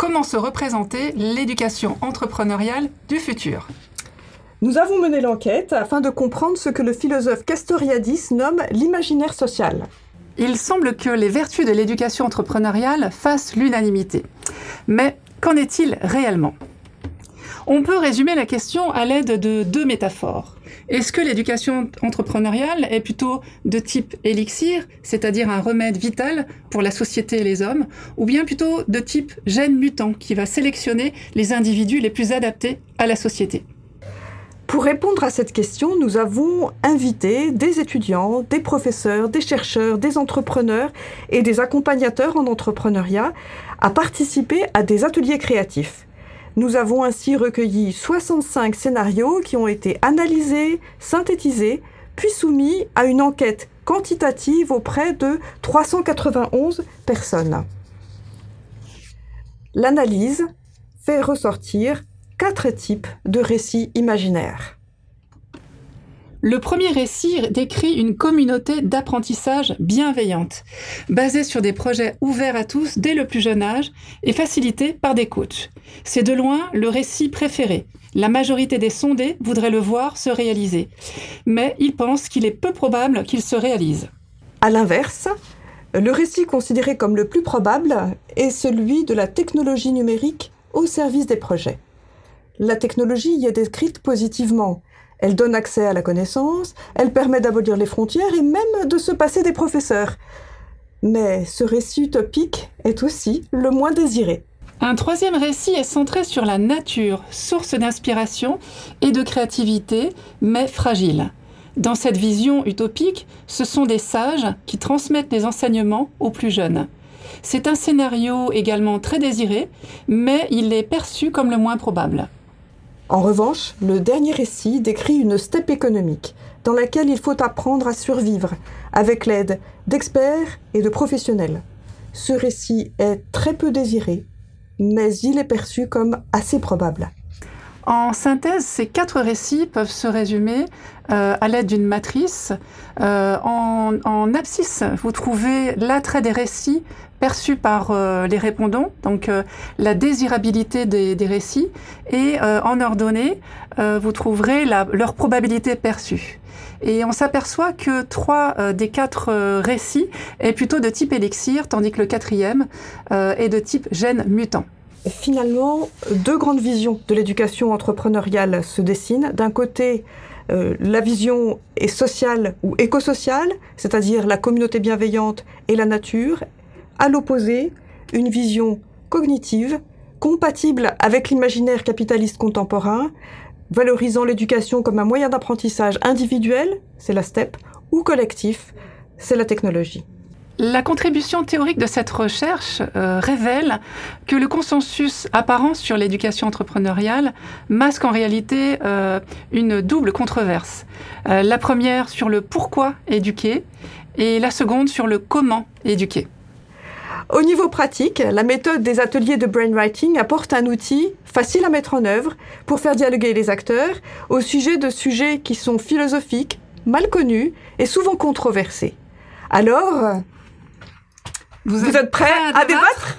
comment se représenter l'éducation entrepreneuriale du futur. Nous avons mené l'enquête afin de comprendre ce que le philosophe Castoriadis nomme l'imaginaire social. Il semble que les vertus de l'éducation entrepreneuriale fassent l'unanimité. Mais qu'en est-il réellement? On peut résumer la question à l'aide de deux métaphores. Est-ce que l'éducation entrepreneuriale est plutôt de type élixir, c'est-à-dire un remède vital pour la société et les hommes, ou bien plutôt de type gène mutant qui va sélectionner les individus les plus adaptés à la société? Pour répondre à cette question, nous avons invité des étudiants, des professeurs, des chercheurs, des entrepreneurs et des accompagnateurs en entrepreneuriat à participer à des ateliers créatifs. Nous avons ainsi recueilli 65 scénarios qui ont été analysés, synthétisés, puis soumis à une enquête quantitative auprès de 391 personnes. L'analyse fait ressortir quatre types de récits imaginaires. Le premier récit décrit une communauté d'apprentissage bienveillante, basée sur des projets ouverts à tous dès le plus jeune âge et facilités par des coachs. C'est de loin le récit préféré. La majorité des sondés voudraient le voir se réaliser, mais ils pensent qu'il est peu probable qu'il se réalise. À l'inverse, le récit considéré comme le plus probable est celui de la technologie numérique au service des projets. La technologie y est décrite positivement. Elle donne accès à la connaissance, elle permet d'abolir les frontières et même de se passer des professeurs. Mais ce récit utopique est aussi le moins désiré. Un troisième récit est centré sur la nature, source d'inspiration et de créativité, mais fragile. Dans cette vision utopique, ce sont des sages qui transmettent les enseignements aux plus jeunes. C'est un scénario également très désiré, mais il est perçu comme le moins probable. En revanche, le dernier récit décrit une steppe économique dans laquelle il faut apprendre à survivre avec l'aide d'experts et de professionnels. Ce récit est très peu désiré, mais il est perçu comme assez probable. En synthèse, ces quatre récits peuvent se résumer euh, à l'aide d'une matrice. Euh, en, abscisse, vous trouvez l'attrait des récits perçus par euh, les répondants, donc la désirabilité des, récits, et en ordonnée, vous trouverez leur probabilité perçue. Et on s'aperçoit que trois des quatre récits est plutôt de type élixir, tandis que le quatrième est de type gène mutant. Finalement, deux grandes visions de l'éducation entrepreneuriale se dessinent. D'un côté, euh, la vision est sociale ou écosociale, c'est-à-dire la communauté bienveillante et la nature. À l'opposé, une vision cognitive, compatible avec l'imaginaire capitaliste contemporain, valorisant l'éducation comme un moyen d'apprentissage individuel, c'est la STEP, ou collectif, c'est la technologie. La contribution théorique de cette recherche euh, révèle que le consensus apparent sur l'éducation entrepreneuriale masque en réalité euh, une double controverse. Euh, la première sur le pourquoi éduquer et la seconde sur le comment éduquer. Au niveau pratique, la méthode des ateliers de brainwriting apporte un outil facile à mettre en œuvre pour faire dialoguer les acteurs au sujet de sujets qui sont philosophiques, mal connus et souvent controversés. Alors, vous, êtes, prêts à, débattre?